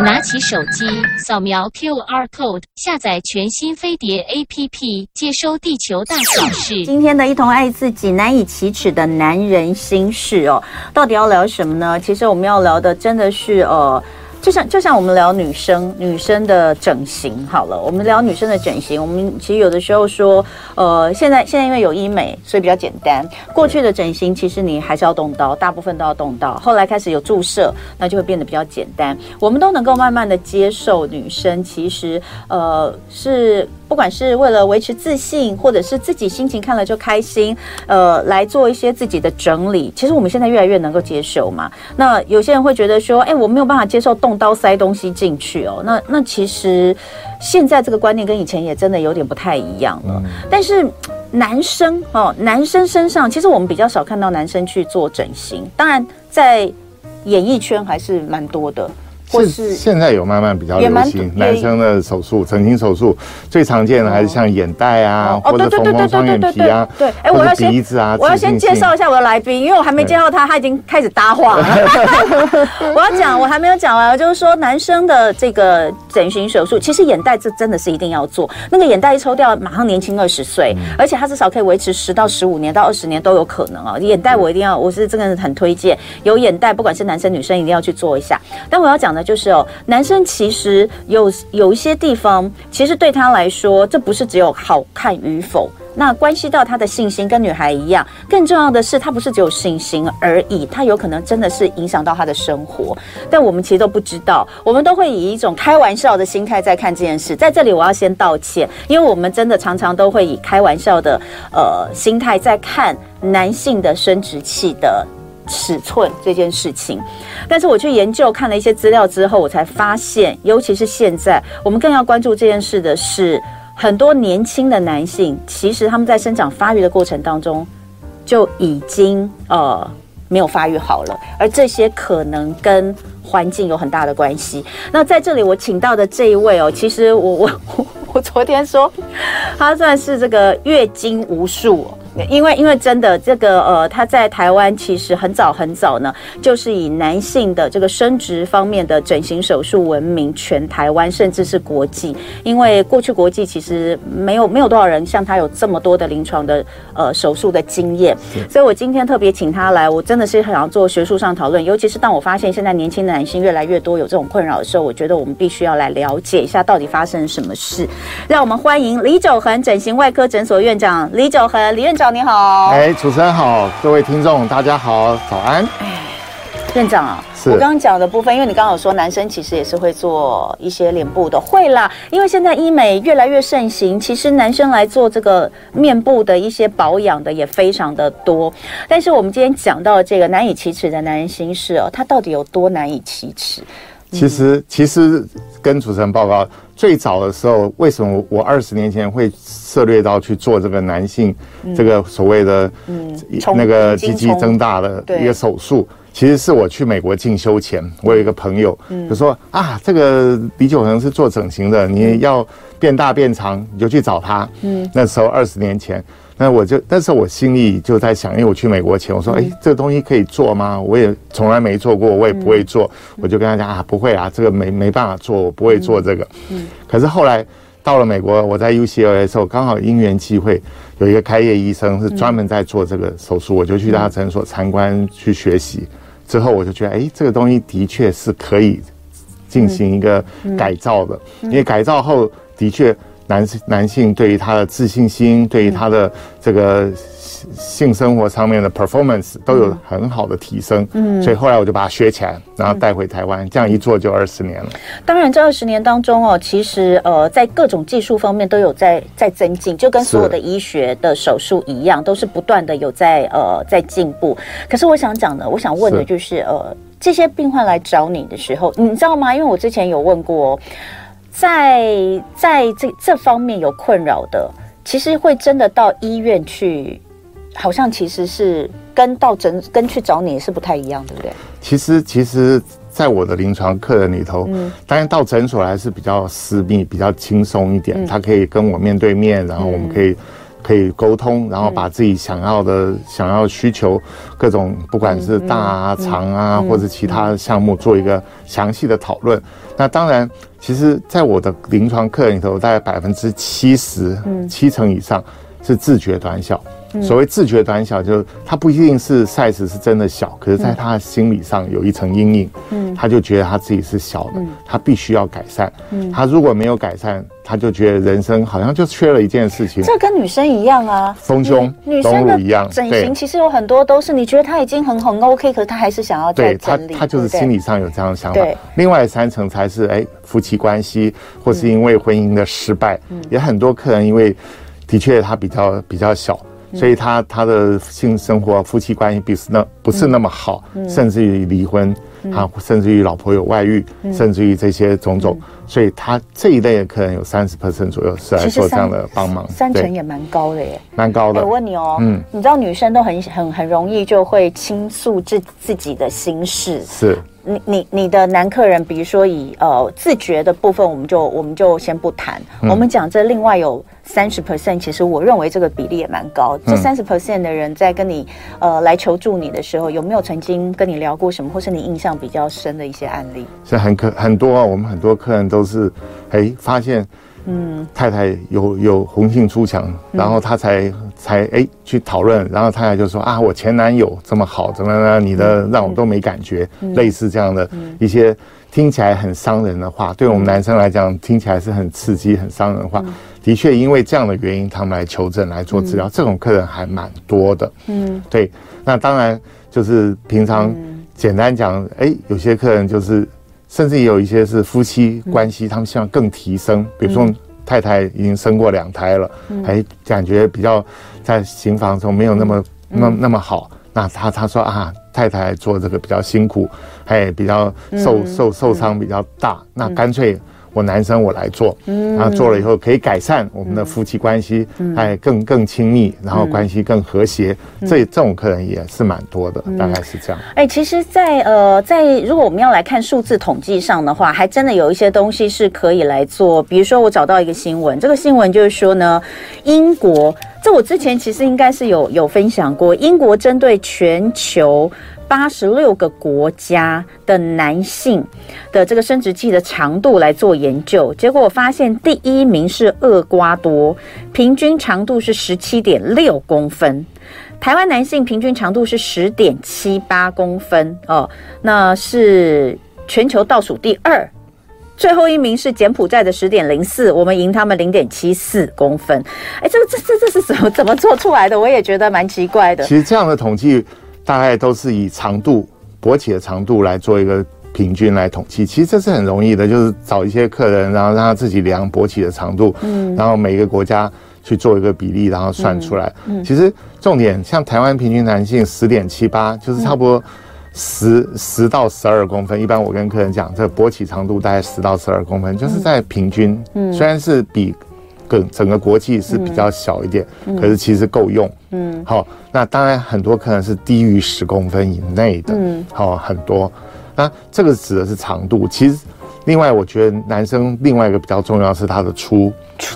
拿起手机，扫描 QR code，下载全新飞碟 APP，接收地球大小事。今天的一同爱自己难以启齿的男人心事哦，到底要聊什么呢？其实我们要聊的真的是呃。就像就像我们聊女生女生的整形好了，我们聊女生的整形，我们其实有的时候说，呃，现在现在因为有医美，所以比较简单。过去的整形其实你还是要动刀，大部分都要动刀。后来开始有注射，那就会变得比较简单。我们都能够慢慢的接受女生，其实呃是。不管是为了维持自信，或者是自己心情看了就开心，呃，来做一些自己的整理。其实我们现在越来越能够接受嘛。那有些人会觉得说，哎，我没有办法接受动刀塞东西进去哦。那那其实现在这个观念跟以前也真的有点不太一样了。但是男生哦，男生身上其实我们比较少看到男生去做整形，当然在演艺圈还是蛮多的。或是现在有慢慢比较流行男生的手术，整形手术最常见的还是像眼袋啊，或者缝缝双眼皮啊，对，哎，我要先鼻子啊，我要先介绍一下我的来宾，因为我还没介绍他，他已经开始搭话了。我要讲，我还没有讲完，就是说男生的这个整形手术，其实眼袋这真的是一定要做，那个眼袋一抽掉，马上年轻二十岁，而且他至少可以维持十到十五年到二十年都有可能啊。眼袋我一定要，我是真的很推荐，有眼袋，不管是男生女生，一定要去做一下。但我要讲。那就是哦，男生其实有有一些地方，其实对他来说，这不是只有好看与否，那关系到他的信心，跟女孩一样。更重要的是，他不是只有信心而已，他有可能真的是影响到他的生活。但我们其实都不知道，我们都会以一种开玩笑的心态在看这件事。在这里，我要先道歉，因为我们真的常常都会以开玩笑的呃心态在看男性的生殖器的。尺寸这件事情，但是我去研究看了一些资料之后，我才发现，尤其是现在，我们更要关注这件事的是，很多年轻的男性，其实他们在生长发育的过程当中，就已经呃没有发育好了，而这些可能跟环境有很大的关系。那在这里，我请到的这一位哦，其实我我我我昨天说，他算是这个月经无数。因为，因为真的这个呃，他在台湾其实很早很早呢，就是以男性的这个生殖方面的整形手术闻名全台湾，甚至是国际。因为过去国际其实没有没有多少人像他有这么多的临床的呃手术的经验，所以我今天特别请他来，我真的是很想要做学术上讨论。尤其是当我发现现在年轻的男性越来越多有这种困扰的时候，我觉得我们必须要来了解一下到底发生了什么事。让我们欢迎李九恒整形外科诊所院长李九恒李院长。你好，哎，主持人好，各位听众大家好，早安。哎，院长啊，我刚刚讲的部分，因为你刚刚有说男生其实也是会做一些脸部的，会啦，因为现在医美越来越盛行，其实男生来做这个面部的一些保养的也非常的多。但是我们今天讲到这个难以启齿的男人心事哦，他到底有多难以启齿？其实，其实跟主持人报告，最早的时候，为什么我二十年前会涉猎到去做这个男性这个所谓的那个鸡鸡增大的一个手术？其实是我去美国进修前，我有一个朋友就说啊，这个李九恒是做整形的，你要变大变长，你就去找他。嗯，那时候二十年前。那我就，但是我心里就在想，因为我去美国前，我说，哎，这个东西可以做吗？我也从来没做过，我也不会做，我就跟他讲啊，不会啊，这个没没办法做，我不会做这个。嗯。可是后来到了美国，我在 UCLA 的时候，刚好因缘际会，有一个开业医生是专门在做这个手术，我就去他诊所参观去学习。之后我就觉得，哎，这个东西的确是可以进行一个改造的，因为改造后的确。男性男性对于他的自信心，对于他的这个性生活上面的 performance 都有很好的提升。嗯，所以后来我就把它学起来，然后带回台湾，这样一做就二十年了。当然，这二十年当中哦，其实呃，在各种技术方面都有在在增进，就跟所有的医学的手术一样，都是不断的有在呃在进步。可是我想讲的，我想问的就是呃，这些病患来找你的时候，你知道吗？因为我之前有问过。在在这这方面有困扰的，其实会真的到医院去，好像其实是跟到诊跟去找你是不太一样，对不对？其实，其实，在我的临床客人里头，嗯，当然到诊所还是比较私密、比较轻松一点，他可以跟我面对面，然后我们可以可以沟通，然后把自己想要的、嗯、想要需求各种，不管是大啊、嗯、长啊，嗯、或者其他的项目，做一个详细的讨论。那当然，其实在我的临床课里头，大概百分之七十，七成以上是自觉短小。所谓自觉短小，就是他不一定是 size 是真的小，可是在他的心理上有一层阴影，嗯，他就觉得他自己是小的，他必须要改善，嗯，他如果没有改善，他就觉得人生好像就缺了一件事情。这跟女生一样啊，丰胸、女生的一样，整形其实有很多都是你觉得他已经很很 OK，可是他还是想要。对他，他就是心理上有这样的想法。另外三层才是哎，夫妻关系，或是因为婚姻的失败，也很多客人因为的确他比较比较小。所以他他的性生活、夫妻关系不是那不是那么好，甚至于离婚，啊，甚至于老婆有外遇，甚至于这些种种。所以他这一类的客人有三十 percent 左右是来做这样的帮忙，三成也蛮高的耶，蛮高的。我问你哦，嗯，你知道女生都很很很容易就会倾诉自自己的心事，是。你你你的男客人，比如说以呃自觉的部分，我们就我们就先不谈，我们讲这另外有。三十 percent，其实我认为这个比例也蛮高。这三十 percent 的人在跟你呃来求助你的时候，有没有曾经跟你聊过什么，或是你印象比较深的一些案例？是很可很多啊，我们很多客人都是哎发现，嗯，太太有有红杏出墙，然后他才才哎去讨论，然后太太就说啊，我前男友这么好，怎么呢？你的让我都没感觉，类似这样的一些听起来很伤人的话，对我们男生来讲听起来是很刺激、很伤人的话。的确，因为这样的原因，他们来求诊来做治疗，嗯、这种客人还蛮多的。嗯，对。那当然就是平常简单讲，哎、嗯，有些客人就是，甚至也有一些是夫妻关系，嗯、他们希望更提升。比如说太太已经生过两胎了，哎、嗯，感觉比较在行房中没有那么、嗯、那那么好。那他他说啊，太太做这个比较辛苦，还，比较受、嗯、受受伤比较大，嗯、那干脆。我男生我来做，然后做了以后可以改善我们的夫妻关系，哎，更更亲密，然后关系更和谐。这这种客人也是蛮多的，大概是这样。哎，其实在，在呃，在如果我们要来看数字统计上的话，还真的有一些东西是可以来做。比如说，我找到一个新闻，这个新闻就是说呢，英国，这我之前其实应该是有有分享过，英国针对全球。八十六个国家的男性的这个生殖器的长度来做研究，结果我发现第一名是厄瓜多，平均长度是十七点六公分；台湾男性平均长度是十点七八公分哦，那是全球倒数第二。最后一名是柬埔寨的十点零四，我们赢他们零点七四公分。哎，这个这这这是怎么怎么做出来的？我也觉得蛮奇怪的。其实这样的统计。大概都是以长度勃起的长度来做一个平均来统计，其实这是很容易的，就是找一些客人，然后让他自己量勃起的长度，嗯，然后每个国家去做一个比例，然后算出来。嗯，其实重点像台湾平均男性十点七八，就是差不多十十到十二公分。一般我跟客人讲，这勃起长度大概十到十二公分，就是在平均，嗯，虽然是比。整整个国际是比较小一点，嗯、可是其实够用。嗯，好，那当然很多可能是低于十公分以内的。嗯，好，很多。那这个指的是长度。其实，另外我觉得男生另外一个比较重要是它的粗，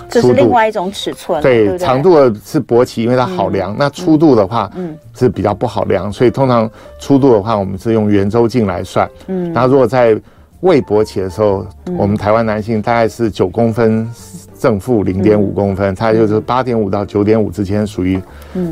这是另外一种尺寸。对，对对长度的是勃起，因为它好量。嗯、那粗度的话，嗯，是比较不好量，所以通常粗度的话，我们是用圆周径来算。嗯，那如果在未勃起的时候，嗯、我们台湾男性大概是九公分。正负零点五公分，它就是八点五到九点五之间，属于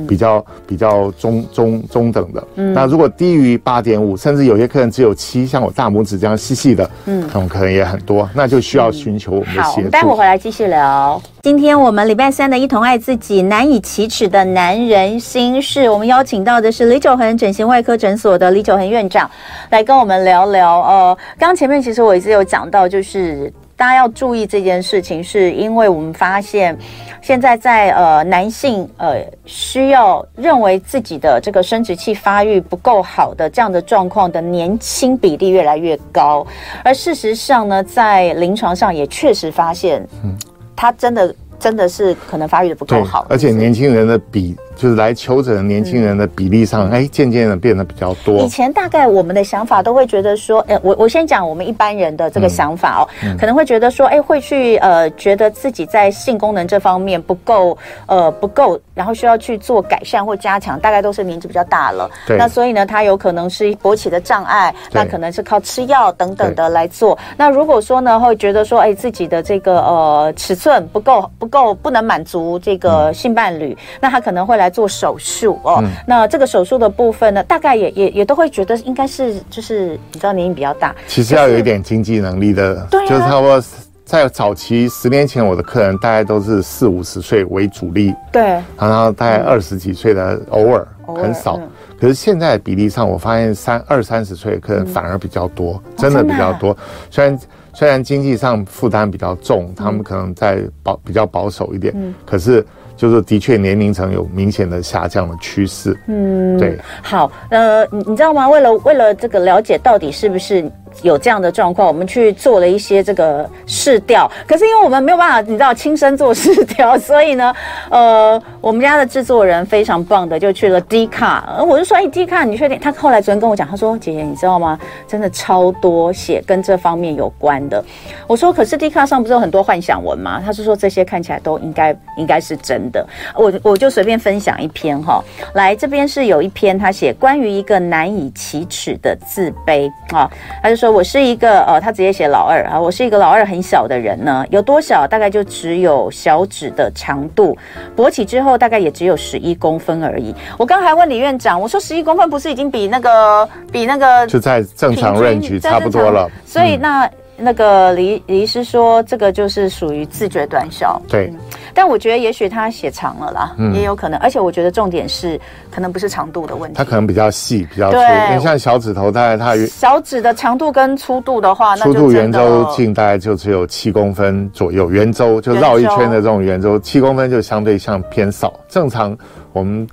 比较比较中中中等的。那如果低于八点五，甚至有些客人只有七，像我大拇指这样细细的，嗯，那种客人也很多，那就需要寻求我们的协助。好，待会回来继续聊。今天我们礼拜三的一同爱自己难以启齿的男人心事，我们邀请到的是李九恒整形外科诊所的李九恒院长来跟我们聊聊。呃，刚刚前面其实我一直有讲到，就是。大家要注意这件事情，是因为我们发现，现在在呃男性呃需要认为自己的这个生殖器发育不够好的这样的状况的年轻比例越来越高，而事实上呢，在临床上也确实发现，嗯，他真的真的是可能发育的不够好，而且年轻人的比就是来求诊的年轻人的比例上，哎、嗯，渐渐的变得比较多。以前大概我们的想法都会觉得说，哎，我我先讲我们一般人的这个想法哦，可能会觉得说，哎，会去呃，觉得自己在性功能这方面不够，呃，不够，然后需要去做改善或加强，大概都是年纪比较大了。对。那所以呢，他有可能是勃起的障碍，那可能是靠吃药等等的来做。那如果说呢，会觉得说，哎，自己的这个呃尺寸不够，不够，不能满足这个性伴侣，嗯、那他可能会来做手术哦。嗯、那这个手术的部分呢，大概也也也都会觉得应该是就是你知道年龄比较大，其实要有一点经济能力的，就是、就是差不多在早期十年前，我的客人大概都是四五十岁为主力，对，然后大概二十几岁的偶尔、嗯、很少。嗯。可是现在的比例上，我发现三二三十岁的客人反而比较多，嗯、真的比较多。哦啊、虽然虽然经济上负担比较重，嗯、他们可能在保比较保守一点，嗯、可是就是的确年龄层有明显的下降的趋势。嗯，对。好，呃，你你知道吗？为了为了这个了解到底是不是。有这样的状况，我们去做了一些这个试调，可是因为我们没有办法，你知道亲身做试调，所以呢，呃，我们家的制作人非常棒的，就去了 D 卡，我就说，哎，D 卡，你确定？他后来昨天跟我讲，他说，姐姐，你知道吗？真的超多写跟这方面有关的。我说，可是 D 卡上不是有很多幻想文吗？他是说这些看起来都应该应该是真的。我我就随便分享一篇哈，来这边是有一篇他写关于一个难以启齿的自卑啊，他就说。我是一个呃，他直接写老二啊，我是一个老二很小的人呢，有多小？大概就只有小指的长度，勃起之后大概也只有十一公分而已。我刚还问李院长，我说十一公分不是已经比那个比那个就在正常 range 差不多了，所以那。嗯那个李李医师说，这个就是属于自觉短小。对、嗯，但我觉得也许他写长了啦，嗯、也有可能。而且我觉得重点是，可能不是长度的问题，它可能比较细，比较粗。对，你像小指头，大概它小指的长度跟粗度的话，粗度圆周径大概就只有七公分左右，圆周就绕一圈的这种圆周，七公分就相对像偏少。正常我们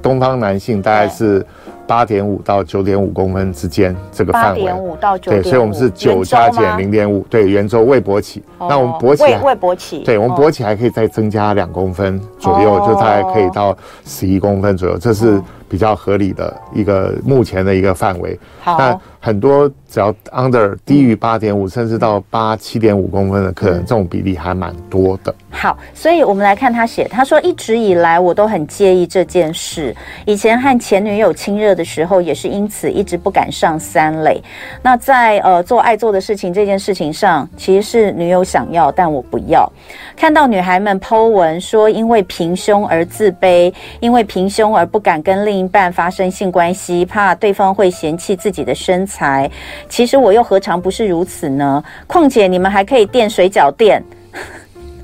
东方男性大概是。八点五到九点五公分之间这个范围，八点五到九点，对，所以我们是九加减零点五，对，圆周未勃起。哦、那我们勃起，未未勃起，对，我们勃起还可以再增加两公分左右，哦、就大概可以到十一公分左右，这是比较合理的一个目前的一个范围。好，那很多只要 under 低于八点五，甚至到八七点五公分的客人，这种比例还蛮多的。好，所以我们来看他写，他说一直以来我都很介意这件事，以前和前女友亲热的时候，也是因此一直不敢上三垒。那在呃做爱做的事情这件事情上，其实是女友想要，但我不要。看到女孩们 po 文说因为平胸而自卑，因为平胸而不敢跟另一半发生性关系，怕对方会嫌弃自己的身材。其实我又何尝不是如此呢？况且你们还可以垫水饺垫，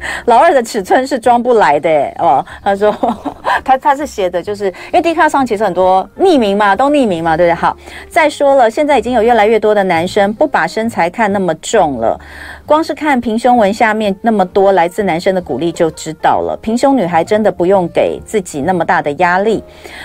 老二的尺寸是装不来的哦。他说 他他是写的，就是因为 D 卡上其实很多匿名嘛，都匿名嘛，对不对？好，再说了，现在已经有越来越多的男生不把身材看那么重了。光是看平胸纹下面那么多来自男生的鼓励就知道了，平胸女孩真的不用给自己那么大的压力。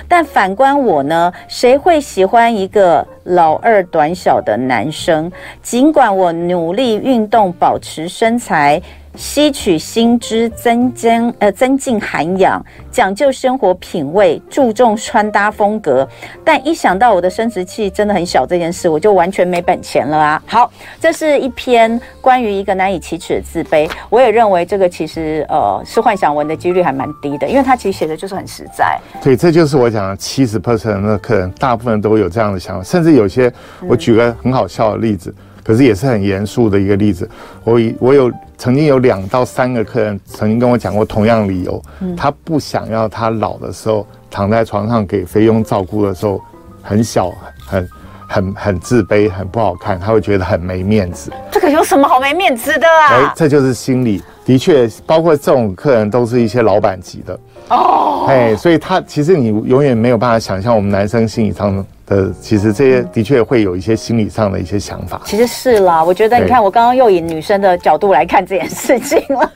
但反观我呢，谁会喜欢一个老二短小的男生？尽管我努力运动，保持身材。吸取新知，增增呃增进涵养，讲究生活品味，注重穿搭风格。但一想到我的生殖器真的很小这件事，我就完全没本钱了啊！好，这是一篇关于一个难以启齿的自卑。我也认为这个其实呃是幻想文的几率还蛮低的，因为他其实写的就是很实在。对，这就是我讲的七十 percent 的客人，大部分都有这样的想法，甚至有些我举个很好笑的例子。嗯可是也是很严肃的一个例子，我我有曾经有两到三个客人曾经跟我讲过同样理由，嗯、他不想要他老的时候躺在床上给菲佣照顾的时候很小很很很自卑很不好看，他会觉得很没面子。这个有什么好没面子的啊？哎，这就是心理，的确，包括这种客人都是一些老板级的哦，哎，所以他其实你永远没有办法想象我们男生心理上的，其实这些的确会有一些心理上的一些想法。其实是啦，我觉得你看，我刚刚又以女生的角度来看这件事情了。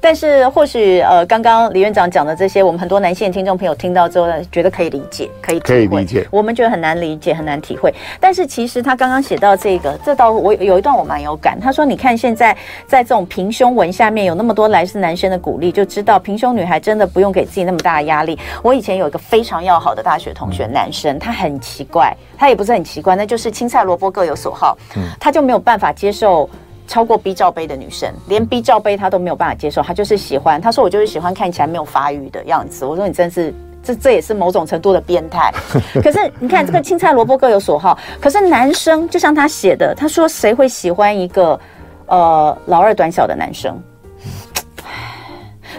但是或许呃，刚刚李院长讲的这些，我们很多男性听众朋友听到之后呢，觉得可以理解，可以，可以理解。我们觉得很难理解，很难体会。但是其实他刚刚写到这个，这倒我有一段我蛮有感。他说：“你看现在在这种平胸文下面有那么多来自男生的鼓励，就知道平胸女孩真的不用给自己那么大的压力。”我以前有一个非常要好的大学同学，男生，他很奇怪，他也不是很奇怪，那就是青菜萝卜各有所好，他就没有办法接受。超过 B 罩杯的女生，连 B 罩杯她都没有办法接受，她就是喜欢。她说我就是喜欢看起来没有发育的样子。我说你真是，这这也是某种程度的变态。可是你看这个青菜萝卜各有所好。可是男生就像他写的，他说谁会喜欢一个呃老二短小的男生？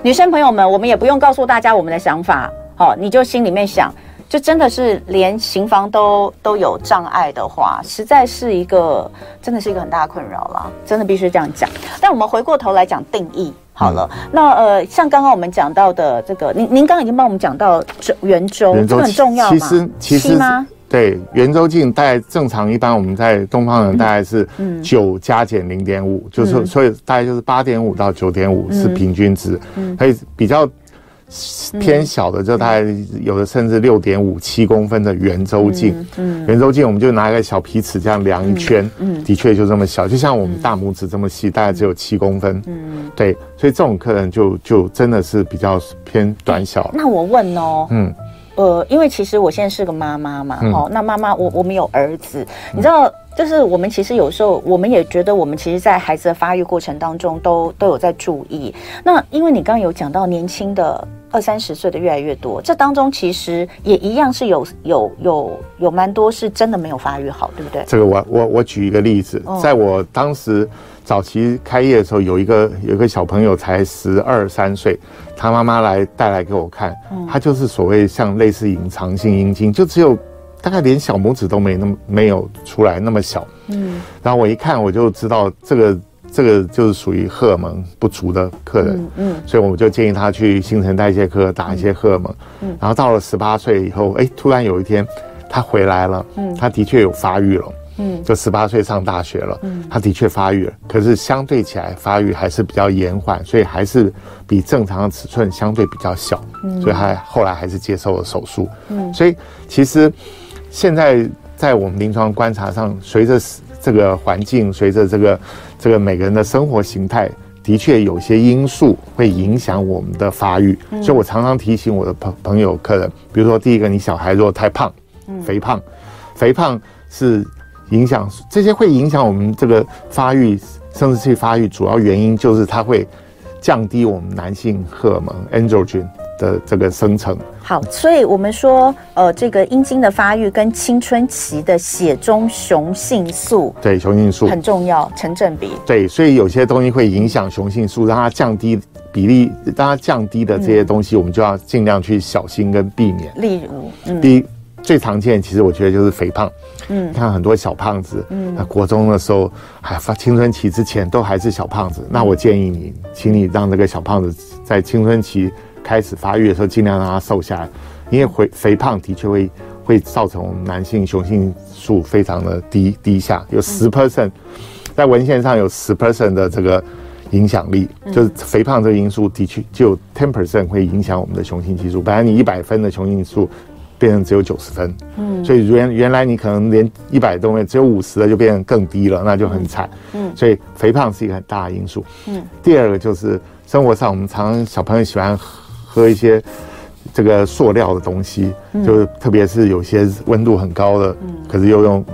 女生朋友们，我们也不用告诉大家我们的想法，好，你就心里面想。就真的是连行房都都有障碍的话，实在是一个真的是一个很大的困扰了，真的必须这样讲。但我们回过头来讲定义好了，嗯、那呃，像刚刚我们讲到的这个，您您刚刚已经帮我们讲到圆圆周，这个很重要嘛？其实其实吗？对，圆周径大概正常，一般我们在东方人大概是九加减零点五，就是所以大概就是八点五到九点五是平均值，嗯，所以比较。偏小的就大概有的甚至六点五七公分的圆周径，嗯，圆周径我们就拿一个小皮尺这样量一圈，嗯，的确就这么小，就像我们大拇指这么细，大概只有七公分，嗯，对，所以这种客人就就真的是比较偏短小。那我问哦，嗯，呃，因为其实我现在是个妈妈嘛，哦，那妈妈我我们有儿子，你知道。就是我们其实有时候，我们也觉得我们其实，在孩子的发育过程当中，都都有在注意。那因为你刚刚有讲到，年轻的二三十岁的越来越多，这当中其实也一样是有有有有蛮多是真的没有发育好，对不对？这个我我我举一个例子，在我当时早期开业的时候，有一个有一个小朋友才十二三岁，他妈妈来带来给我看，他就是所谓像类似隐藏性阴茎，就只有。大概连小拇指都没那么没有出来那么小，嗯，然后我一看我就知道这个这个就是属于荷尔蒙不足的客人，嗯，嗯，所以我们就建议他去新陈代谢科打一些荷尔蒙，嗯，然后到了十八岁以后，哎，突然有一天他回来了，嗯，他的确有发育了。嗯，就十八岁上大学了，嗯，他的确发育了，可是相对起来发育还是比较延缓，所以还是比正常的尺寸相对比较小，嗯，所以他后来还是接受了手术，嗯，所以其实现在在我们临床观察上，随着这个环境，随着这个这个每个人的生活形态，的确有些因素会影响我们的发育，嗯，所以我常常提醒我的朋朋友客人，比如说第一个，你小孩如果太胖，嗯，肥胖，肥胖是。影响这些会影响我们这个发育，生殖器发育，主要原因就是它会降低我们男性荷尔蒙 androgen 的这个生成。好，所以我们说，呃，这个阴茎的发育跟青春期的血中雄性素，对，雄性素很重要，成正比。对，所以有些东西会影响雄性素，让它降低比例，让它降低的这些东西，我们就要尽量去小心跟避免。例如，嗯，第一。最常见，其实我觉得就是肥胖。嗯，你看很多小胖子，嗯，那国中的时候还发青春期之前都还是小胖子。那我建议你，请你让这个小胖子在青春期开始发育的时候，尽量让他瘦下来，因为肥肥胖的确会会造成我们男性雄性素非常的低低下，有十 percent，在文献上有十 percent 的这个影响力，就是肥胖这个因素的确就 ten percent 会影响我们的雄性激素。本来你一百分的雄性素。变成只有九十分，嗯，所以原原来你可能连一百都没有，只有五十的就变成更低了，那就很惨，嗯，所以肥胖是一个很大的因素，嗯。第二个就是生活上，我们常常小朋友喜欢喝一些这个塑料的东西，嗯，就是特别是有些温度很高的，嗯，可是又用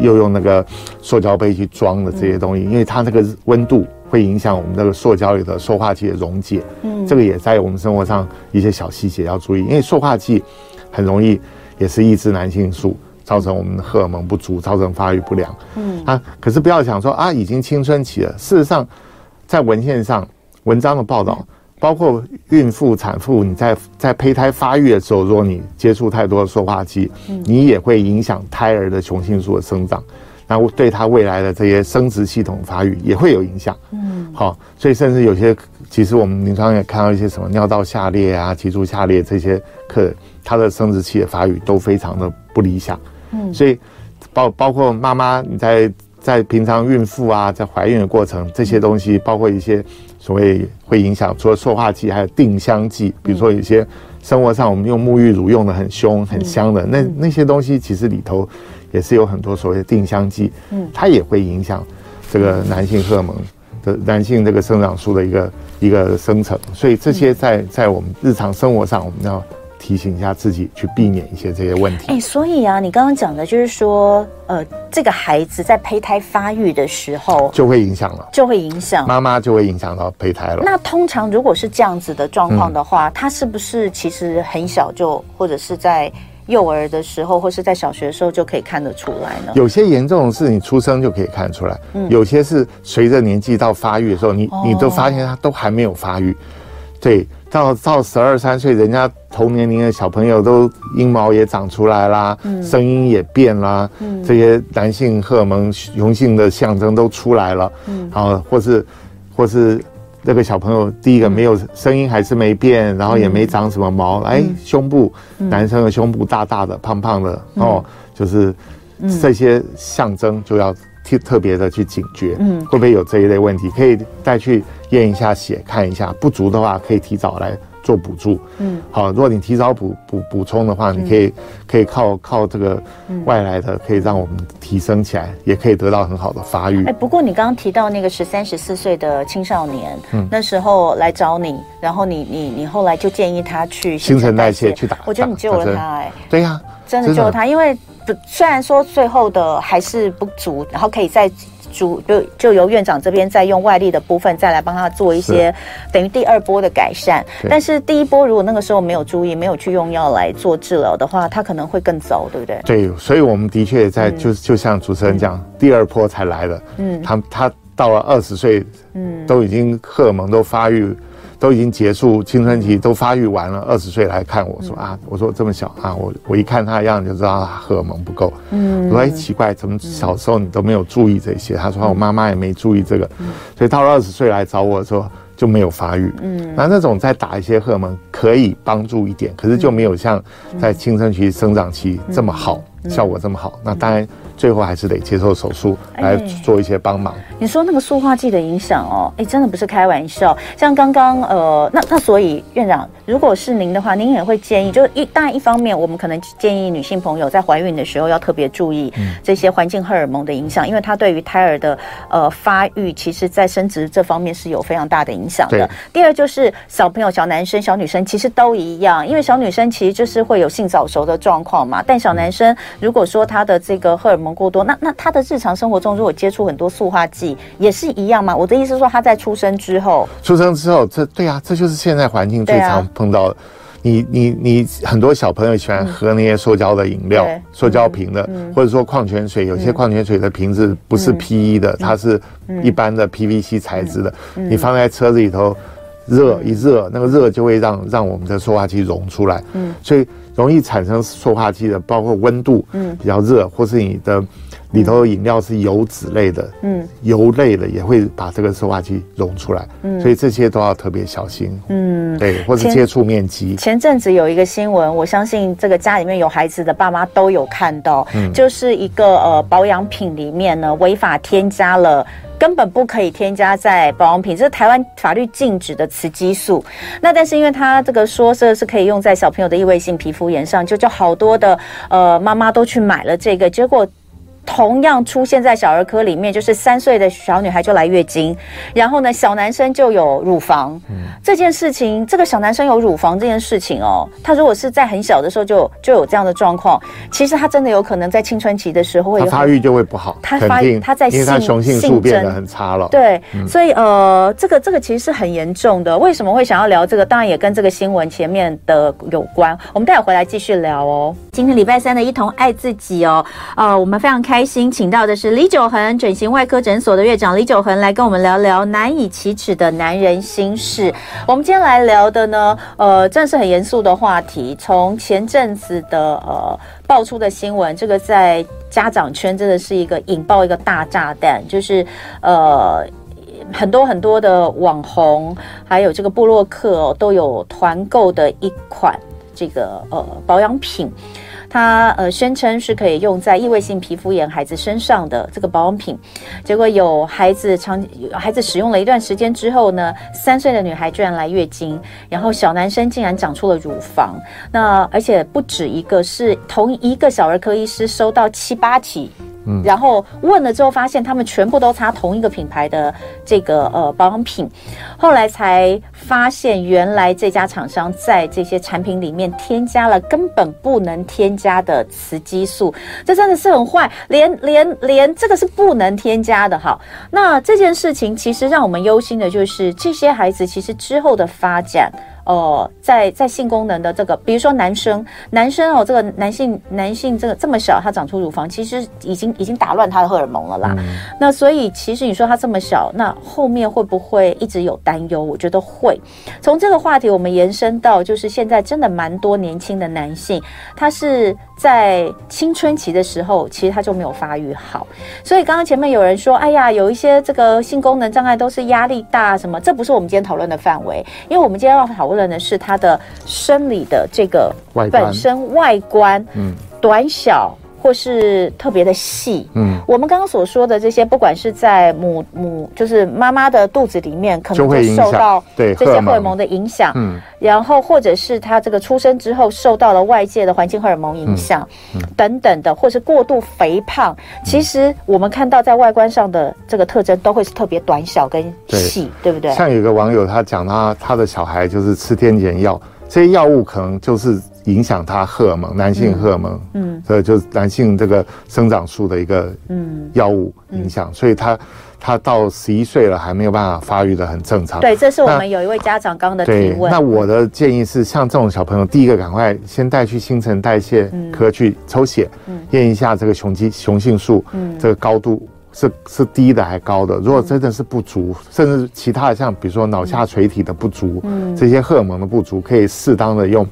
又用那个塑胶杯去装的这些东西，因为它那个温度会影响我们这个塑胶里的塑化剂的溶解，嗯，这个也在我们生活上一些小细节要注意，因为塑化剂。很容易也是抑制男性素，造成我们的荷尔蒙不足，造成发育不良。嗯啊，可是不要想说啊，已经青春期了。事实上，在文献上文章的报道，包括孕妇、产妇，你在在胚胎发育的时候，如果你接触太多的塑化剂，你也会影响胎儿的雄性素的生长，那对他未来的这些生殖系统发育也会有影响。嗯，好，所以甚至有些，其实我们临床也看到一些什么尿道下裂啊、脊柱下裂这些客人。他的生殖器的发育都非常的不不理想。嗯，所以包包括妈妈你在在平常孕妇啊，在怀孕的过程，这些东西包括一些所谓会影响，除了塑化剂，还有定香剂，比如说有些生活上我们用沐浴乳用的很凶很香的，那那些东西其实里头也是有很多所谓的定香剂，嗯，它也会影响这个男性荷尔蒙的男性这个生长素的一个一个生成，所以这些在在我们日常生活上我们要。提醒一下自己，去避免一些这些问题。哎，所以啊，你刚刚讲的就是说，呃，这个孩子在胚胎发育的时候就会影响了，就会影响妈妈，就会影响到胚胎了。那通常如果是这样子的状况的话，他、嗯、是不是其实很小就，或者是在幼儿的时候，或是在小学的时候就可以看得出来呢？有些严重的是你出生就可以看出来，嗯、有些是随着年纪到发育的时候，你你都发现他都还没有发育，对。到到十二三岁，人家同年龄的小朋友都阴毛也长出来啦，嗯、声音也变啦，嗯、这些男性荷尔蒙雄性的象征都出来了，嗯，啊，或是或是那个小朋友第一个没有声音还是没变，然后也没长什么毛，哎、嗯，胸部、嗯、男生的胸部大大的、胖胖的，嗯、哦，就是这些象征就要特特别的去警觉，嗯，会不会有这一类问题，可以再去。验一下血，看一下不足的话，可以提早来做补助。嗯，好，如果你提早补补补充的话，你可以可以靠靠这个外来的，可以让我们提升起来，也可以得到很好的发育。哎，不过你刚刚提到那个十三十四岁的青少年，嗯，那时候来找你，然后你你你后来就建议他去新陈代谢去打，我觉得你救了他，哎，对呀，真的救了他，因为虽然说最后的还是不足，然后可以再。主就就由院长这边再用外力的部分再来帮他做一些等于第二波的改善，但是第一波如果那个时候没有注意，没有去用药来做治疗的话，他可能会更糟，对不对？对，所以我们的确在就就像主持人讲，第二波才来了，嗯，他他到了二十岁，嗯，都已经荷尔蒙都发育。都已经结束青春期，都发育完了，二十岁来看我说啊，我说这么小啊，我我一看他的样子就知道他荷尔蒙不够。嗯，我说哎奇怪，怎么小时候你都没有注意这些？他说我妈妈也没注意这个，所以到了二十岁来找我的时候就没有发育。嗯，那那种再打一些荷尔蒙可以帮助一点，可是就没有像在青春期生长期这么好，效果这么好。那当然。最后还是得接受手术来做一些帮忙。你说那个塑化剂的影响哦，哎，真的不是开玩笑。像刚刚呃，那那所以院长，如果是您的话，您也会建议，就是一当然一方面，我们可能建议女性朋友在怀孕的时候要特别注意这些环境荷尔蒙的影响，因为它对于胎儿的呃发育，其实在生殖这方面是有非常大的影响的。第二就是小朋友、小男生、小女生其实都一样，因为小女生其实就是会有性早熟的状况嘛，但小男生如果说他的这个荷尔蒙过多，那那他的日常生活中如果接触很多塑化剂，也是一样吗？我的意思是说，他在出生之后，出生之后，这对啊，这就是现在环境最常碰到的。你你你很多小朋友喜欢喝那些塑胶的饮料，塑胶瓶的，或者说矿泉水，有些矿泉水的瓶子不是 PE 的，它是一般的 PVC 材质的，你放在车子里头，热一热，那个热就会让让我们的塑化剂溶出来，嗯，所以。容易产生塑化剂的，包括温度嗯。比较热，或是你的里头饮料是油脂类的，嗯，油类的也会把这个塑化剂溶出来，嗯，所以这些都要特别小心，嗯，对，或是接触面积。前阵子有一个新闻，我相信这个家里面有孩子的爸妈都有看到，嗯，就是一个呃保养品里面呢违法添加了。根本不可以添加在保养品，这是台湾法律禁止的雌激素。那但是因为它这个说这是可以用在小朋友的异位性皮肤炎上，就就好多的呃妈妈都去买了这个，结果。同样出现在小儿科里面，就是三岁的小女孩就来月经，然后呢，小男生就有乳房。嗯，这件事情，这个小男生有乳房这件事情哦，他如果是在很小的时候就就有这样的状况，其实他真的有可能在青春期的时候会有发育就会不好。他发育，他在性性素变得很差了。对，嗯、所以呃，这个这个其实是很严重的。为什么会想要聊这个？当然也跟这个新闻前面的有关。我们待会回来继续聊哦。今天礼拜三的一同爱自己哦，呃，我们非常开开心，请到的是李九恒整形外科诊所的院长李九恒来跟我们聊聊难以启齿的男人心事。我们今天来聊的呢，呃，真的是很严肃的话题。从前阵子的呃爆出的新闻，这个在家长圈真的是一个引爆一个大炸弹，就是呃很多很多的网红还有这个布洛克、都有团购的一款这个呃保养品。它呃宣称是可以用在异位性皮肤炎孩子身上的这个保养品，结果有孩子长孩子使用了一段时间之后呢，三岁的女孩居然来月经，然后小男生竟然长出了乳房，那而且不止一个，是同一个小儿科医师收到七八起。然后问了之后，发现他们全部都擦同一个品牌的这个呃保养品，后来才发现原来这家厂商在这些产品里面添加了根本不能添加的雌激素，这真的是很坏，连连连这个是不能添加的哈。那这件事情其实让我们忧心的就是这些孩子其实之后的发展。哦、呃，在在性功能的这个，比如说男生，男生哦，这个男性男性这个这么小，他长出乳房，其实已经已经打乱他的荷尔蒙了啦。嗯、那所以其实你说他这么小，那后面会不会一直有担忧？我觉得会。从这个话题我们延伸到，就是现在真的蛮多年轻的男性，他是在青春期的时候，其实他就没有发育好。所以刚刚前面有人说，哎呀，有一些这个性功能障碍都是压力大什么，这不是我们今天讨论的范围，因为我们今天要讨论。的是他的生理的这个本身外观，嗯，短小或是特别的细，嗯，我们刚刚所说的这些，不管是在母母就是妈妈的肚子里面，可能就受到对这些荷尔蒙的影响，嗯，然后或者是他这个出生之后受到了外界的环境荷尔蒙影响，嗯，等等的，或是过度肥胖，其实我们看到在外观上的这个特征都会是特别短小跟细，对。不对？像有个网友他讲他他的小孩就是吃天然药，这些药物可能就是。影响他荷尔蒙，男性荷尔蒙，嗯，所以就是男性这个生长素的一个嗯药物影响，所以他他到十一岁了还没有办法发育的很正常。对，这是我们有一位家长刚的提问。那我的建议是，像这种小朋友，第一个赶快先带去新陈代谢科去抽血，验一下这个雄激雄性素，嗯，这个高度是是低的还高的。如果真的是不足，甚至其他的像比如说脑下垂体的不足，嗯，这些荷尔蒙的不足，可以适当的用。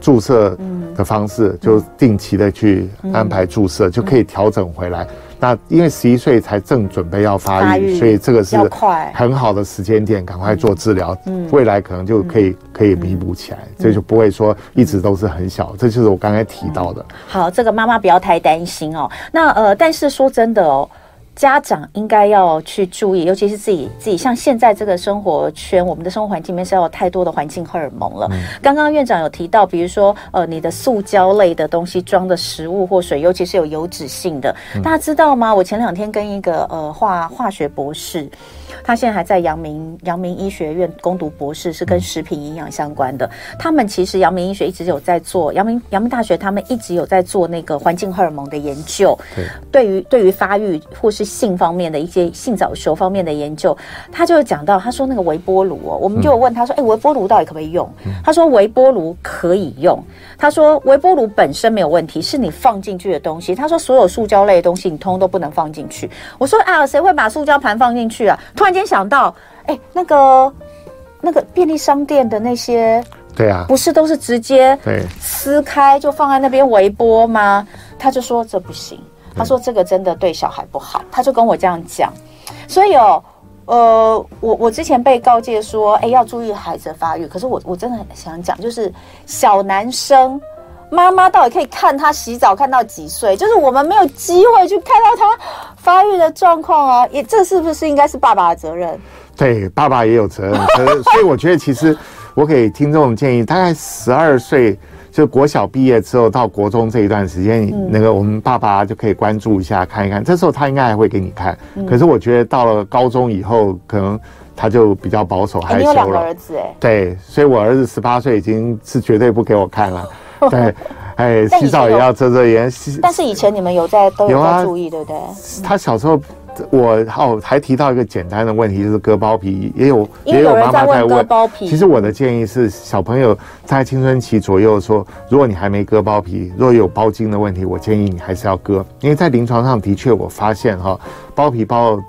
注射的方式就定期的去安排注射，就可以调整回来。那因为十一岁才正准备要发育，所以这个是很好的时间点，赶快做治疗，未来可能就可以可以弥补起来，这就不会说一直都是很小。这就是我刚才提到的。好，这个妈妈不要太担心哦。那呃，但是说真的哦。家长应该要去注意，尤其是自己自己，像现在这个生活圈，我们的生活环境里面是要有太多的环境荷尔蒙了。嗯、刚刚院长有提到，比如说呃，你的塑胶类的东西装的食物或水，尤其是有油脂性的，嗯、大家知道吗？我前两天跟一个呃化化学博士。他现在还在阳明阳明医学院攻读博士，是跟食品营养相关的。他们其实阳明医学一直有在做，阳明阳明大学他们一直有在做那个环境荷尔蒙的研究。对，对于对于发育或是性方面的一些性早熟方面的研究，他就讲到，他说那个微波炉哦，我们就问他说，哎，微波炉到底可不可以用？他说微波炉可以用。他说微波炉本身没有问题，是你放进去的东西。他说所有塑胶类的东西你通通都不能放进去。我说啊，谁会把塑胶盘放进去啊？突然。间想到，哎、欸，那个那个便利商店的那些，对啊，不是都是直接撕开就放在那边微波吗？他就说这不行，他说这个真的对小孩不好，他就跟我这样讲。所以哦，呃，我我之前被告诫说，哎、欸，要注意孩子的发育。可是我我真的很想讲，就是小男生。妈妈到底可以看他洗澡看到几岁？就是我们没有机会去看到他发育的状况啊！也这是不是应该是爸爸的责任？对，爸爸也有责任。所以我觉得，其实我给听众建议，大概十二岁就国小毕业之后到国中这一段时间，嗯、那个我们爸爸就可以关注一下看一看。这时候他应该还会给你看。嗯、可是我觉得到了高中以后，可能他就比较保守害羞了。欸、你有两个儿子哎？对，所以我儿子十八岁已经是绝对不给我看了。对，哎，洗澡也要遮遮掩。但是以前你们有在都有在注意，对不对？他小时候，我哦还提到一个简单的问题，就是割包皮，也有也有妈妈在问割包皮。其实我的建议是，小朋友在青春期左右说，如果你还没割包皮，如果有包茎的问题，我建议你还是要割，因为在临床上的确我发现哈，包皮包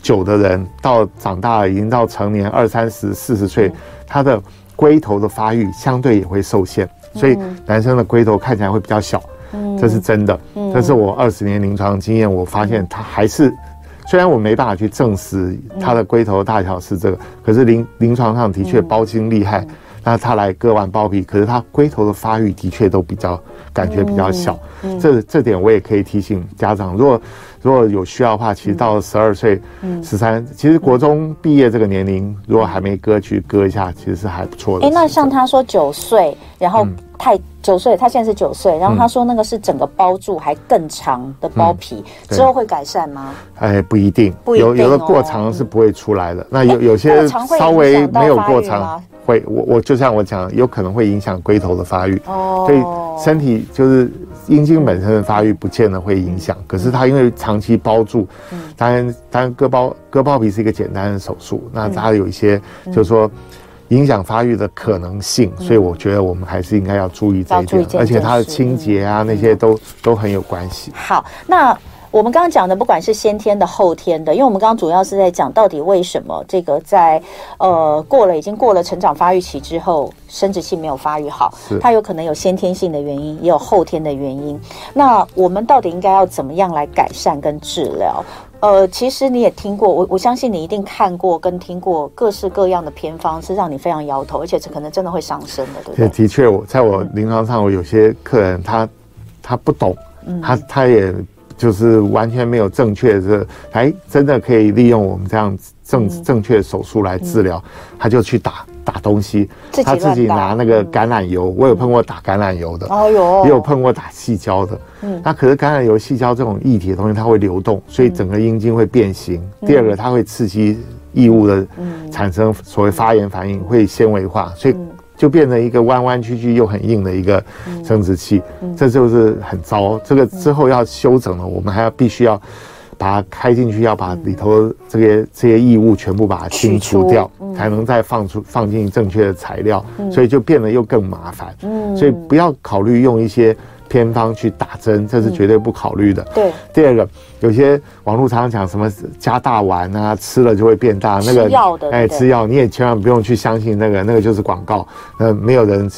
久的人到长大了，已经到成年二三十、四十岁，他的龟头的发育相对也会受限。所以男生的龟头看起来会比较小，嗯，这是真的。嗯，这是我二十年临床经验，我发现他还是，虽然我没办法去证实它的龟头大小是这个，可是临临床上的确包茎厉害。那他来割完包皮，可是他龟头的发育的确都比较感觉比较小。嗯嗯、这这点我也可以提醒家长，如果如果有需要的话，其实到十二岁、十三，其实国中毕业这个年龄，如果还没割去割一下，其实是还不错的。哎，那像他说九岁，然后太九岁，他现在是九岁，然后他说那个是整个包住还更长的包皮，之后会改善吗？哎，不一定，有有的过长是不会出来的。那有有些稍微没有过长。会，我我就像我讲，有可能会影响龟头的发育，哦，所以身体就是阴茎本身的发育不见得会影响，可是它因为长期包住，嗯，当然当然割包割包皮是一个简单的手术，那它有一些就是说影响发育的可能性，所以我觉得我们还是应该要注意这一点，而且它的清洁啊那些都都很有关系。好，那。我们刚刚讲的，不管是先天的、后天的，因为我们刚刚主要是在讲到底为什么这个在呃过了已经过了成长发育期之后，生殖器没有发育好，它有可能有先天性的原因，也有后天的原因。那我们到底应该要怎么样来改善跟治疗？呃，其实你也听过，我我相信你一定看过跟听过各式各样的偏方，是让你非常摇头，而且这可能真的会伤身的，对不对？的确，我在我临床上，我有些客人他他不懂，嗯、他他也。就是完全没有正确的，哎，真的可以利用我们这样正正确的手术来治疗，他就去打打东西，他自己拿那个橄榄油，我有碰过打橄榄油的，哦哟，也有碰过打矽胶的，嗯，那可是橄榄油、矽胶这种液体的东西，它会流动，所以整个阴茎会变形。第二个，它会刺激异物的产生所谓发炎反应，会纤维化，所以。就变成一个弯弯曲曲又很硬的一个生殖器，这就是很糟。这个之后要修整了，我们还要必须要把它开进去，要把里头这些这些异物全部把它清除掉，嗯、才能再放出放进正确的材料，嗯、所以就变得又更麻烦。嗯、所以不要考虑用一些。偏方去打针，这是绝对不考虑的。对。第二个，有些网络常常讲什么加大丸啊，吃了就会变大，那个药的，哎，吃药你也千万不用去相信那个，那个就是广告。那，没有人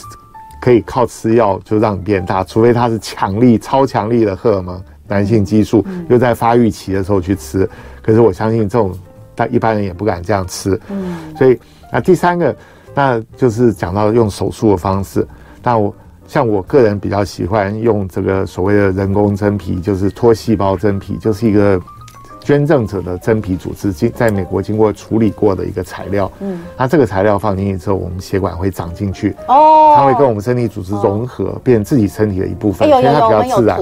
可以靠吃药就让你变大，除非他是强力、超强力的荷尔蒙、男性激素，又在发育期的时候去吃。可是我相信这种，但一般人也不敢这样吃。嗯。所以，那第三个，那就是讲到用手术的方式，那我。像我个人比较喜欢用这个所谓的人工真皮，就是脱细胞真皮，就是一个捐赠者的真皮组织经在美国经过处理过的一个材料。嗯，那这个材料放进去之后，我们血管会长进去，哦，它会跟我们身体组织融合，哦、变成自己身体的一部分，所以它比较自然。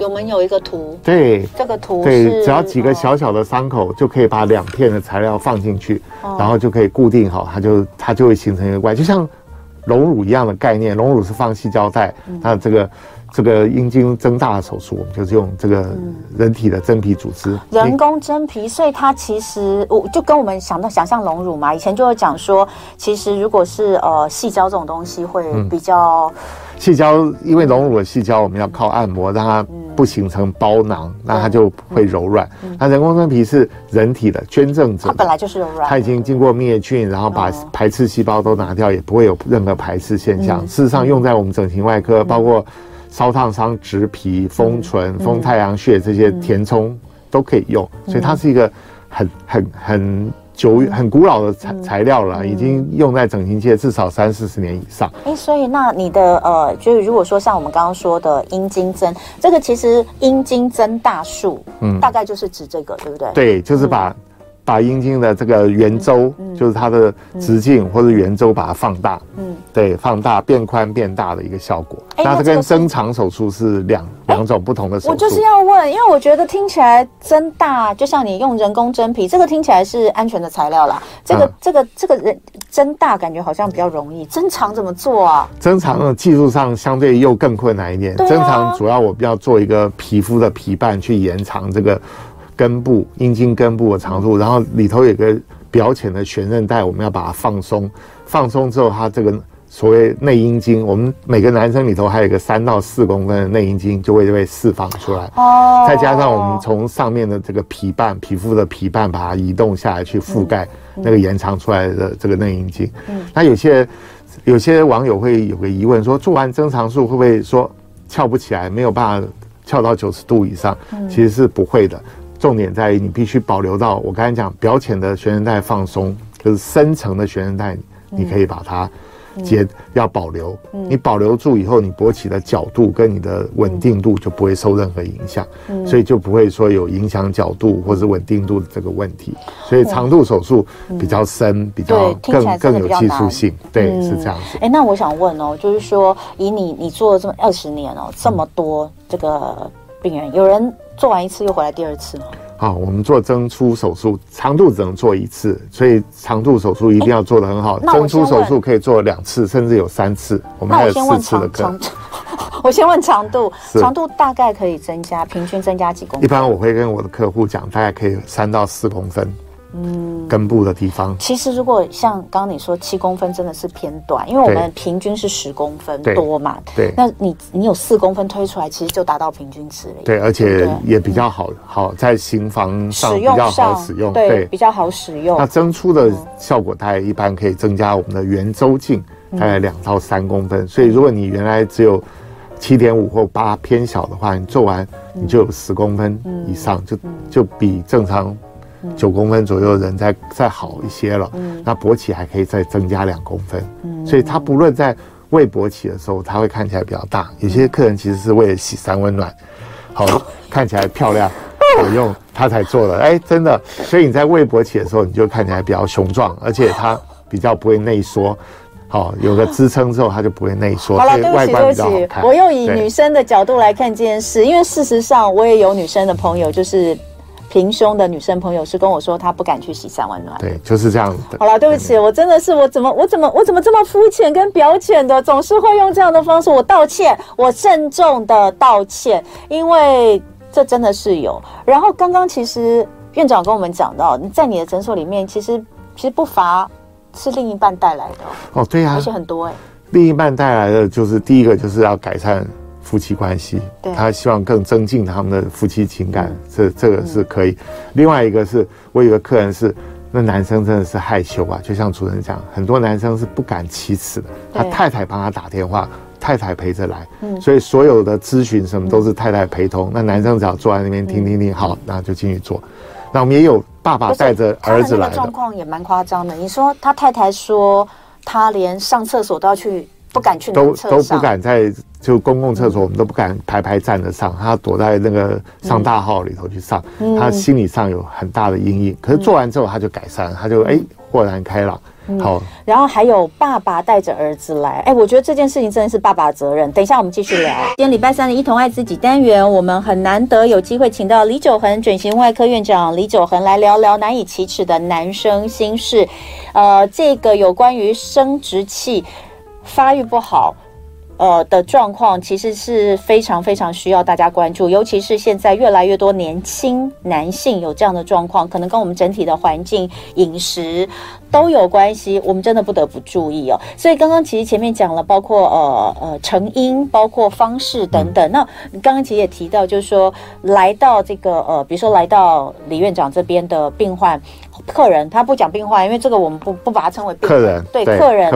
有没有一个图？对，这个图对，只要几个小小的伤口，就可以把两片的材料放进去，哦、然后就可以固定好，它就它就会形成一个怪，就像。隆乳一样的概念，荣辱是放矽胶带，嗯、那这个这个阴茎增大的手术，我们就是用这个人体的真皮组织，嗯、人工真皮，所以它其实我就跟我们想到想象隆乳嘛，以前就会讲说，其实如果是呃细胶这种东西会比较。嗯矽胶，因为隆乳的细胶，我们要靠按摩让它不形成包囊，那它就会柔软。那人工真皮是人体的捐赠者，它本来就是柔软，它已经经过灭菌，然后把排斥细胞都拿掉，也不会有任何排斥现象。事实上，用在我们整形外科，包括烧烫伤、植皮、封唇、封太阳穴这些填充都可以用，所以它是一个很很很。久很古老的材材料了，已经用在整形界至少三四十年以上。哎，所以那你的呃，就是如果说像我们刚刚说的阴茎增，这个其实阴茎增大术，嗯，大概就是指这个，对不对？对，就是把。把阴茎的这个圆周，就是它的直径或者圆周，把它放大，嗯，对，放大变宽变大的一个效果。欸、那这跟增长手术是两两、欸、种不同的手术。我就是要问，因为我觉得听起来增大，就像你用人工真皮，这个听起来是安全的材料啦。这个、嗯、这个这个人增大感觉好像比较容易，增长怎么做啊？增长的技术上相对又更困难一点。增长主要我们要做一个皮肤的皮瓣去延长这个。根部阴茎根部的长度，然后里头有个表浅的悬韧带，我们要把它放松。放松之后，它这个所谓内阴茎，我们每个男生里头还有一个三到四公分的内阴茎，就会被释放出来。哦。再加上我们从上面的这个皮瓣，皮肤的皮瓣，把它移动下来去覆盖那个延长出来的这个内阴茎。嗯。那有些有些网友会有个疑问，说做完增长术会不会说翘不起来，没有办法翘到九十度以上？嗯。其实是不会的。重点在于你必须保留到我刚才讲表浅的悬韧带放松，就是深层的悬韧带，你可以把它节要保留。嗯，你保留住以后，你勃起的角度跟你的稳定度就不会受任何影响，嗯，所以就不会说有影响角度或者稳定度的这个问题。所以长度手术比较深，比较更更有技术性，对，是这样子。哎，那我想问哦，就是说以你你做了这么二十年哦，这么多这个病人，有人做完一次又回来第二次吗？好，我们做增粗手术，长度只能做一次，所以长度手术一定要做得很好。增粗手术可以做两次，甚至有三次。我们还有四次的课。我先问长度，长度大概可以增加，平均增加几公分？一般我会跟我的客户讲，大概可以三到四公分。嗯，根部的地方。其实如果像刚刚你说七公分真的是偏短，因为我们平均是十公分多嘛。对，那你你有四公分推出来，其实就达到平均值了。对，而且也比较好，好在行房上比较好使用，对，比较好使用。那增粗的效果，大概一般可以增加我们的圆周径，大概两到三公分。所以如果你原来只有七点五或八偏小的话，你做完你就有十公分以上，就就比正常。九公分左右的人再再好一些了，嗯，那勃起还可以再增加两公分，嗯，所以他不论在未勃起的时候，他会看起来比较大。有些客人其实是为了洗三温暖，好 看起来漂亮好用，他才做的。哎、欸，真的，所以你在未勃起的时候，你就看起来比较雄壮，而且他比较不会内缩，好有个支撑之后，他就不会内缩。好了，对不起，对不起，我又以女生的角度来看这件事，因为事实上我也有女生的朋友，就是。平胸的女生朋友是跟我说，她不敢去洗三温暖。对，就是这样的。好了，对不起，我真的是我怎么我怎么我怎么这么肤浅跟表浅的，总是会用这样的方式。我道歉，我郑重的道歉，因为这真的是有。然后刚刚其实院长跟我们讲到，在你的诊所里面，其实其实不乏是另一半带来的哦，对呀、啊，而且很多哎、欸。另一半带来的就是第一个就是要改善。夫妻关系，他希望更增进他们的夫妻情感，这这个是可以。另外一个是我有个客人是，那男生真的是害羞啊，就像主持人讲，很多男生是不敢启齿的，他太太帮他打电话，太太陪着来，所以所有的咨询什么都是太太陪同，那男生只要坐在那边听听听，好，那就进去做。那我们也有爸爸带着儿子来的，状况也蛮夸张的。你说他太太说他连上厕所都要去。不敢去，都都不敢在就公共厕所，我们都不敢排排站着上，他躲在那个上大号里头去上，他心理上有很大的阴影。可是做完之后他就改善，他就哎豁然开朗。好，然后还有爸爸带着儿子来，哎，我觉得这件事情真的是爸爸责任。等一下我们继续聊。今天礼拜三的一同爱自己单元，我们很难得有机会请到李九恒整形外科院长李九恒来聊聊难以启齿的男生心事。呃，这个有关于生殖器。发育不好，呃的状况，其实是非常非常需要大家关注，尤其是现在越来越多年轻男性有这样的状况，可能跟我们整体的环境、饮食都有关系，我们真的不得不注意哦。所以刚刚其实前面讲了，包括呃呃成因，包括方式等等。嗯、那你刚刚其实也提到，就是说来到这个呃，比如说来到李院长这边的病患客人，他不讲病患，因为这个我们不不把它称为病客人，对，对客人。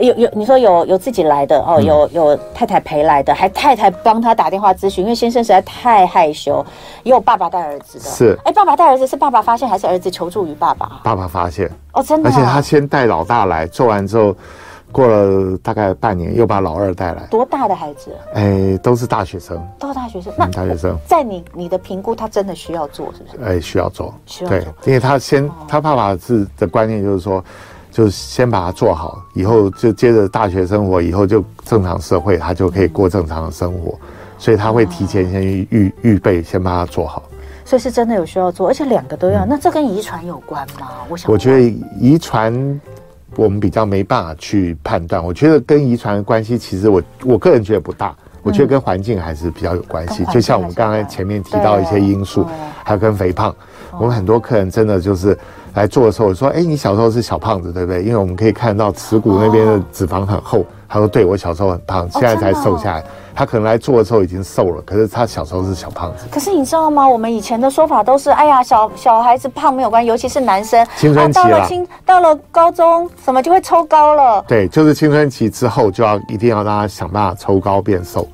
有有，你说有有自己来的哦，有有太太陪来的，还太太帮他打电话咨询，因为先生实在太害羞。也有爸爸带儿子的，是哎，爸爸带儿子是爸爸发现还是儿子求助于爸爸？爸爸发现哦，真的，而且他先带老大来做完之后，过了大概半年，又把老二带来。多大的孩子？哎，都是大学生，都是大学生。那大学生在你你的评估，他真的需要做是不是？哎，需要做，需要做。对，因为他先他爸爸是的观念就是说。就先把它做好，以后就接着大学生活，以后就正常社会，他就可以过正常的生活，所以他会提前先预预预备，先把它做好。所以是真的有需要做，而且两个都要。嗯、那这跟遗传有关吗？我想，我觉得遗传我们比较没办法去判断。我觉得跟遗传的关系，其实我我个人觉得不大。我觉得跟环境还是比较有关系。就像我们刚才前面提到一些因素，还有跟肥胖，我们很多客人真的就是。来做的时候我说：“哎，你小时候是小胖子，对不对？因为我们可以看到耻骨那边的脂肪很厚。”他说：“对，我小时候很胖，现在才瘦下来。”他可能来做的时候已经瘦了，可是他小时候是小胖子。可是你知道吗？我们以前的说法都是：“哎呀，小小孩子胖没有关系，尤其是男生，青春期了，到了青到了高中什么就会抽高了。”对，就是青春期之后就要一定要让他想办法抽高变瘦。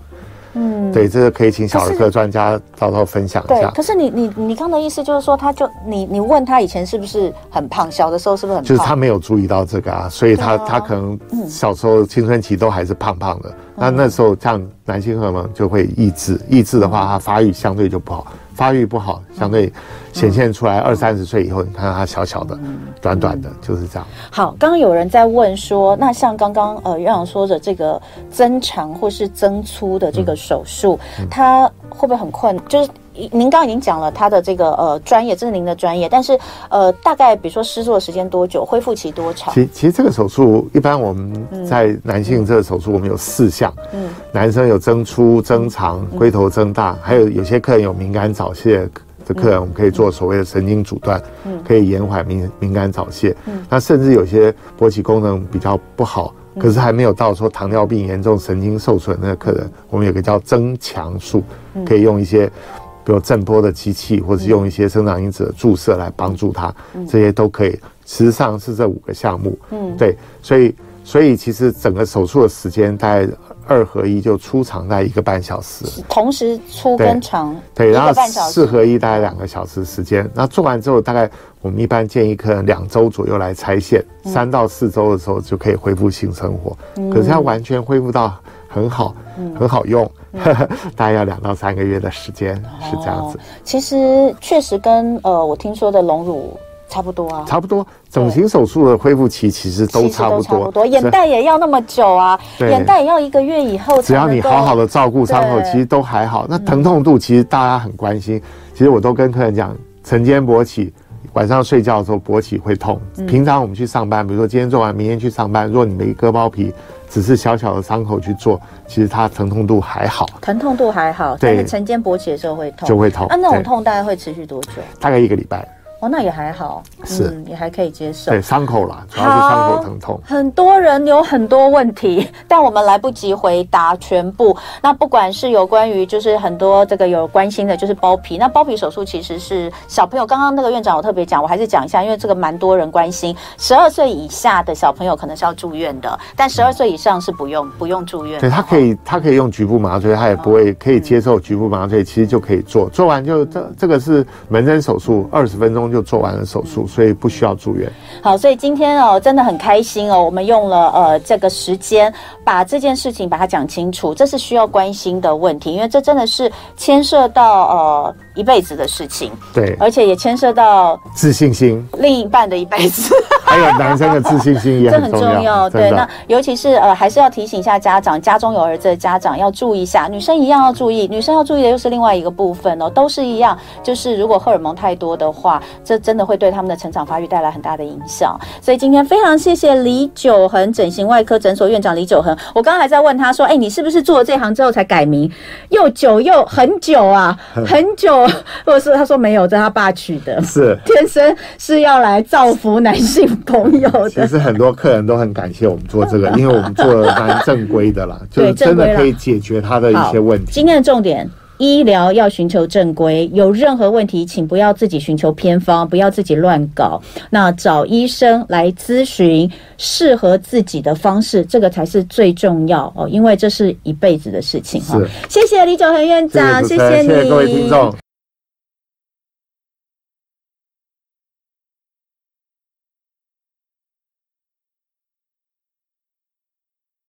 嗯，对，这个可以请小儿科专家到时候分享一下。对，可是你你你刚的意思就是说，他就你你问他以前是不是很胖，小的时候是不是很胖？就是他没有注意到这个啊，所以他、啊、他可能小时候青春期都还是胖胖的。嗯、那那时候像男性荷尔蒙就会抑制，抑制的话，他发育相对就不好。发育不好，相对显现出来。二三十岁以后，你看他小小的、短短的，就是这样。好，刚刚有人在问说，那像刚刚呃院长说的这个增长或是增粗的这个手术，它会不会很困？就是。您刚刚已经讲了他的这个呃专业，这是您的专业，但是呃大概比如说失作时间多久，恢复期多长？其其实这个手术一般我们在男性这个手术我们有四项，嗯，男生有增粗、增长、龟头增大，还有有些客人有敏感早泄的客人，我们可以做所谓的神经阻断，嗯，可以延缓敏敏感早泄，嗯，那甚至有些勃起功能比较不好，可是还没有到说糖尿病严重、神经受损那个客人，我们有个叫增强术，可以用一些。比如震波的机器，或是用一些生长因子的注射来帮助它，这些都可以。实际上是这五个项目，嗯，对，所以所以其实整个手术的时间大概二合一就出长在一个半小时，同时出跟长，对，然后四合一大概两个小时时间。那做完之后，大概我们一般建议客人两周左右来拆线，三到四周的时候就可以恢复性生活。可是要完全恢复到很好，很好用。大概要两到三个月的时间，是这样子。其实确实跟呃我听说的隆乳差不多啊，差不多。整形手术的恢复期其实都差不多，差不多。眼袋也要那么久啊，眼袋也要一个月以后。只要你好好的照顾伤口，其实都还好。那疼痛度其实大家很关心，其实我都跟客人讲，晨间勃起，晚上睡觉的时候勃起会痛。平常我们去上班，比如说今天做完，明天去上班，如果你没割包皮。只是小小的伤口去做，其实它疼痛度还好，疼痛度还好，对，但是晨间勃起的时候会痛，就会痛。那那种痛大概会持续多久？大概一个礼拜。哦，那也还好，是、嗯、也还可以接受。对，伤口啦，主要是伤口疼痛。很多人有很多问题，但我们来不及回答全部。那不管是有关于，就是很多这个有关心的，就是包皮。那包皮手术其实是小朋友，刚刚那个院长我特别讲，我还是讲一下，因为这个蛮多人关心。十二岁以下的小朋友可能是要住院的，但十二岁以上是不用不用住院。对，他可以他可以用局部麻醉，他也不会可以接受局部麻醉，其实就可以做，做完就这这个是门诊手术，二十分钟就做完了手术。所以不需要住院。好，所以今天哦，真的很开心哦，我们用了呃这个时间把这件事情把它讲清楚，这是需要关心的问题，因为这真的是牵涉到呃一辈子的事情。对，而且也牵涉到自信心，另一半的一辈子，还有男生的自信心也很重要。这很重要。对，那尤其是呃还是要提醒一下家长，家中有儿子的家长要注意一下，女生一样要注意，女生要注意的又是另外一个部分哦，都是一样，就是如果荷尔蒙太多的话，这真的会对他。们的成长发育带来很大的影响，所以今天非常谢谢李九恒整形外科诊所院长李九恒。我刚刚还在问他说：“哎，你是不是做了这行之后才改名？又久又很久啊，很久。” 或者是他说没有，这他爸取的，是天生是要来造福男性朋友的。其实很多客人都很感谢我们做这个，因为我们做的蛮正规的啦，就是真的可以解决他的一些问题。今天的重点。医疗要寻求正规，有任何问题，请不要自己寻求偏方，不要自己乱搞。那找医生来咨询适合自己的方式，这个才是最重要哦，因为这是一辈子的事情哈。谢谢李九恒院长，谢谢，你，谢谢各位听众。